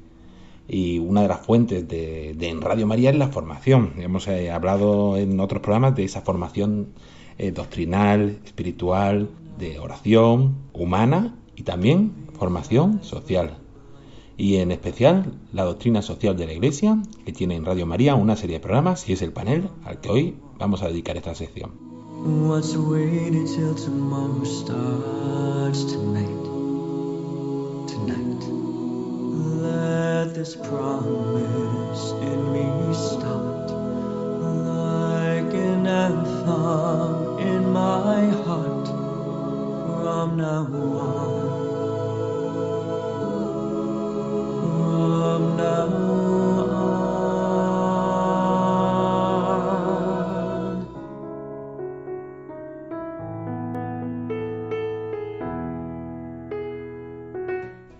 una de las fuentes de, en Radio María es la formación. Hemos eh, hablado en otros programas de esa formación doctrinal, espiritual, de oración humana y también formación social. Y en especial la doctrina social de la Iglesia, que tiene en Radio María una serie de programas y es el panel al que hoy vamos a dedicar esta sección. What's waiting till tomorrow starts tonight? Tonight. Let this promise in me start like an anthem in my heart from now on. From now on.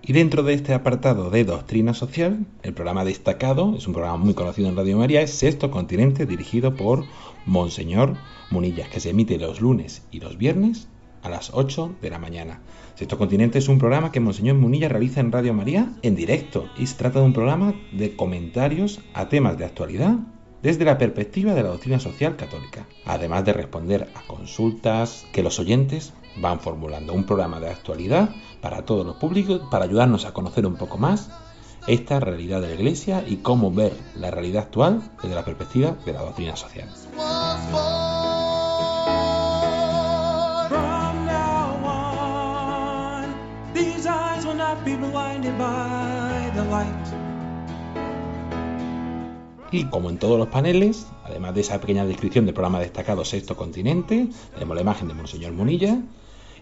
Y dentro de este apartado de Doctrina Social, el programa destacado, es un programa muy conocido en Radio María, es Sexto Continente, dirigido por Monseñor Munillas, que se emite los lunes y los viernes a las 8 de la mañana. Sexto Continente es un programa que Monseñor Munilla realiza en Radio María en directo y se trata de un programa de comentarios a temas de actualidad desde la perspectiva de la doctrina social católica, además de responder a consultas que los oyentes van formulando. Un programa de actualidad para todos los públicos, para ayudarnos a conocer un poco más esta realidad de la Iglesia y cómo ver la realidad actual desde la perspectiva de la doctrina social. Y como en todos los paneles, además de esa pequeña descripción del programa destacado Sexto Continente, tenemos la imagen de Monseñor Munilla,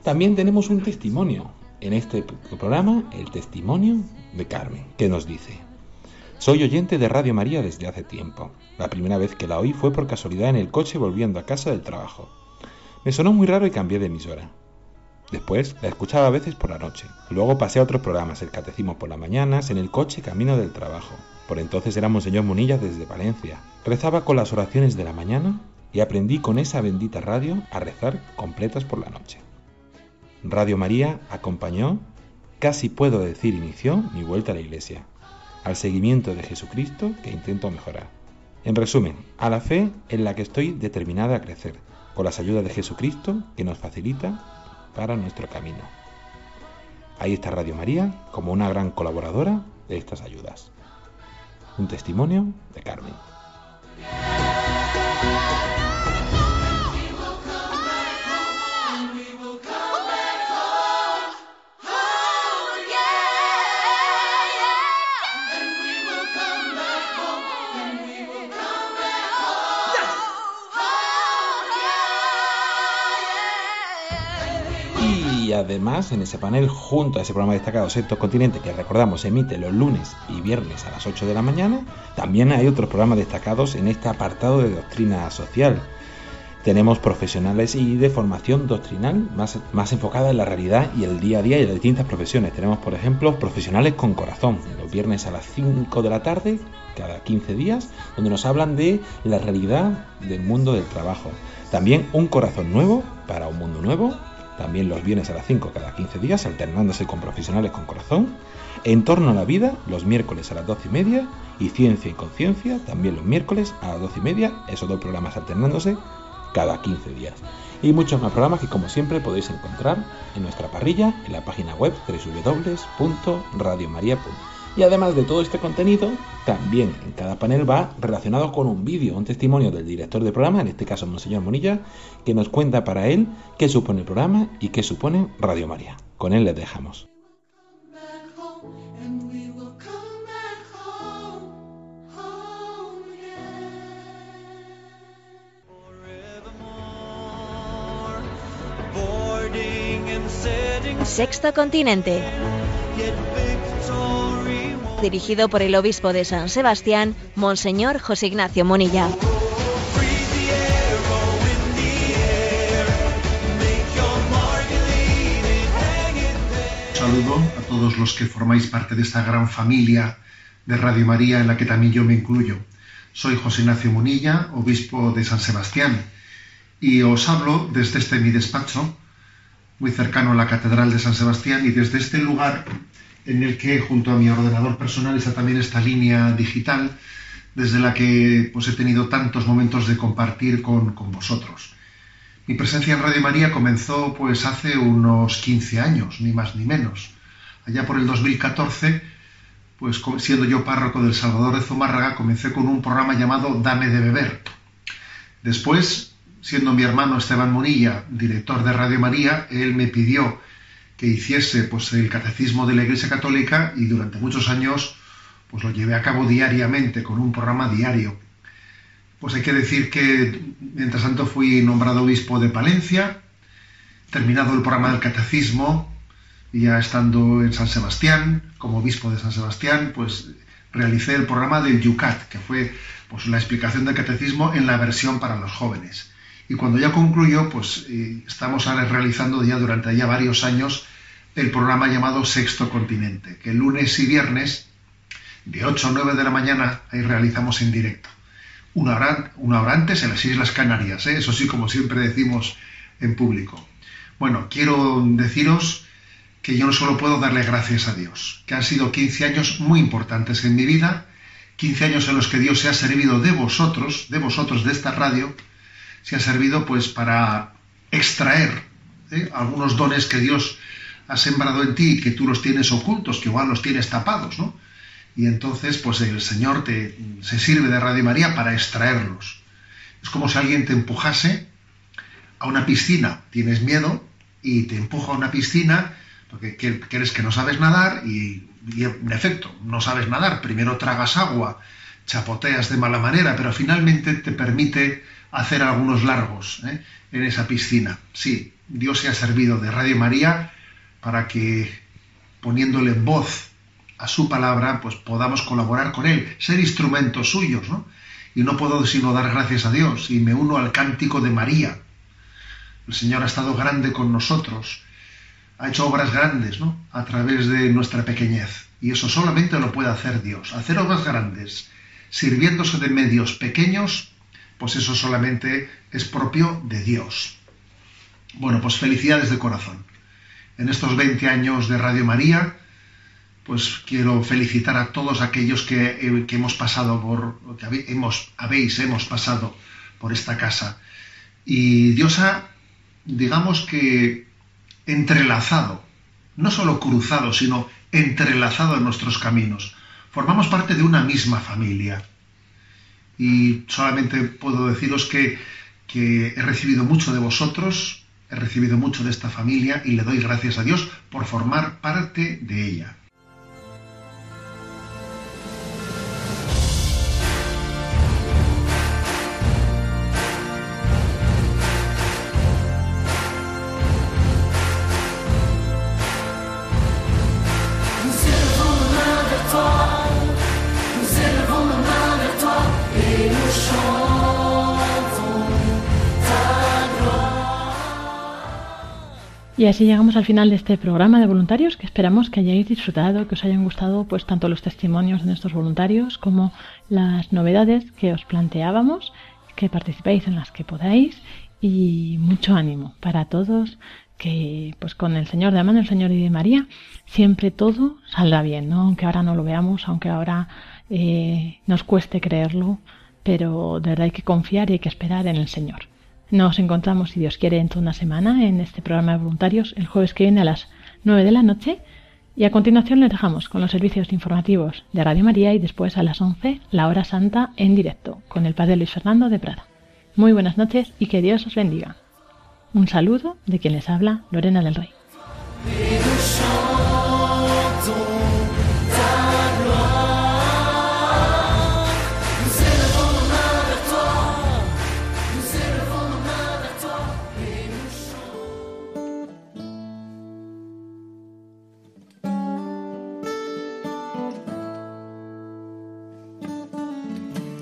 también tenemos un testimonio. En este programa, el testimonio de Carmen, que nos dice, soy oyente de Radio María desde hace tiempo. La primera vez que la oí fue por casualidad en el coche volviendo a casa del trabajo. Me sonó muy raro y cambié de emisora. Después la escuchaba a veces por la noche. Luego pasé a otros programas, el catecismo por las mañanas, en el coche camino del trabajo. Por entonces era Monseñor Munilla desde Valencia. Rezaba con las oraciones de la mañana y aprendí con esa bendita radio a rezar completas por la noche. Radio María acompañó, casi puedo decir inició, mi vuelta a la iglesia, al seguimiento de Jesucristo que intento mejorar. En resumen, a la fe en la que estoy determinada a crecer, con las ayudas de Jesucristo que nos facilita para nuestro camino. Ahí está Radio María como una gran colaboradora de estas ayudas. Un testimonio de Carmen. Además en ese panel, junto a ese programa destacado Sexto Continente, que recordamos emite los lunes y viernes a las 8 de la mañana, también hay otros programas destacados en este apartado de doctrina social. Tenemos profesionales y de formación doctrinal más, más enfocada en la realidad y el día a día y las distintas profesiones. Tenemos, por ejemplo, profesionales con corazón, los viernes a las 5 de la tarde, cada 15 días, donde nos hablan de la realidad del mundo del trabajo. También un corazón nuevo para un mundo nuevo, también los viernes a las 5 cada 15 días, alternándose con profesionales con corazón. En torno a la vida, los miércoles a las 12 y media. Y ciencia y conciencia, también los miércoles a las 12 y media. Esos dos programas alternándose cada 15 días. Y muchos más programas que, como siempre, podéis encontrar en nuestra parrilla, en la página web www.radiomaria.com. Y además de todo este contenido, también en cada panel va relacionado con un vídeo, un testimonio del director del programa, en este caso Monseñor Monilla, que nos cuenta para él qué supone el programa y qué supone Radio María. Con él les dejamos. Sexto Continente, dirigido por el obispo de San Sebastián, Monseñor José Ignacio Monilla. saludo a todos los que formáis parte de esta gran familia de Radio María en la que también yo me incluyo. Soy José Ignacio Munilla, obispo de San Sebastián, y os hablo desde este mi despacho, muy cercano a la Catedral de San Sebastián, y desde este lugar en el que junto a mi ordenador personal está también esta línea digital, desde la que pues, he tenido tantos momentos de compartir con, con vosotros. Mi presencia en Radio María comenzó pues hace unos 15 años, ni más ni menos. Allá por el 2014, pues siendo yo párroco del Salvador de Zumárraga, comencé con un programa llamado Dame de beber. Después, siendo mi hermano Esteban Munilla, director de Radio María, él me pidió que hiciese pues el catecismo de la Iglesia Católica y durante muchos años pues lo llevé a cabo diariamente con un programa diario. Pues hay que decir que mientras tanto fui nombrado obispo de Palencia, terminado el programa del catecismo, y ya estando en San Sebastián, como obispo de San Sebastián, pues realicé el programa del Yucat, que fue pues la explicación del catecismo en la versión para los jóvenes. Y cuando ya concluyó, pues eh, estamos ahora realizando ya durante ya varios años el programa llamado Sexto Continente, que lunes y viernes de 8 a 9 de la mañana ahí realizamos en directo una hora, antes en las Islas Canarias, ¿eh? eso sí, como siempre decimos en público. Bueno, quiero deciros que yo no solo puedo darle gracias a Dios, que han sido 15 años muy importantes en mi vida, 15 años en los que Dios se ha servido de vosotros, de vosotros, de esta radio, se ha servido pues para extraer ¿eh? algunos dones que Dios ha sembrado en ti y que tú los tienes ocultos, que igual los tienes tapados, ¿no? Y entonces, pues el Señor te, se sirve de Radio María para extraerlos. Es como si alguien te empujase a una piscina, tienes miedo y te empuja a una piscina porque quieres que no sabes nadar y, en efecto no sabes nadar. Primero tragas agua, chapoteas de mala manera, pero finalmente te permite hacer algunos largos ¿eh? en esa piscina. Sí, Dios se ha servido de Radio María para que poniéndole voz a su palabra, pues podamos colaborar con Él, ser instrumentos suyos, ¿no? Y no puedo sino dar gracias a Dios y me uno al cántico de María. El Señor ha estado grande con nosotros, ha hecho obras grandes, ¿no? A través de nuestra pequeñez. Y eso solamente lo puede hacer Dios. Hacer obras grandes, sirviéndose de medios pequeños, pues eso solamente es propio de Dios. Bueno, pues felicidades de corazón. En estos 20 años de Radio María, pues quiero felicitar a todos aquellos que, eh, hemos pasado por, que hemos, habéis, hemos pasado por esta casa. Y Dios ha, digamos que, entrelazado, no solo cruzado, sino entrelazado en nuestros caminos. Formamos parte de una misma familia. Y solamente puedo deciros que, que he recibido mucho de vosotros, he recibido mucho de esta familia y le doy gracias a Dios por formar parte de ella. Y así llegamos al final de este programa de voluntarios que esperamos que hayáis disfrutado, que os hayan gustado pues tanto los testimonios de nuestros voluntarios como las novedades que os planteábamos, que participéis en las que podáis y mucho ánimo para todos que pues con el Señor de Amano, el Señor y de María, siempre todo saldrá bien, ¿no? Aunque ahora no lo veamos, aunque ahora eh, nos cueste creerlo, pero de verdad hay que confiar y hay que esperar en el Señor. Nos encontramos, si Dios quiere, dentro de una semana en este programa de voluntarios el jueves que viene a las 9 de la noche. Y a continuación les dejamos con los servicios informativos de Radio María y después a las 11 la hora santa en directo con el Padre Luis Fernando de Prada. Muy buenas noches y que Dios os bendiga. Un saludo de quien les habla, Lorena del Rey.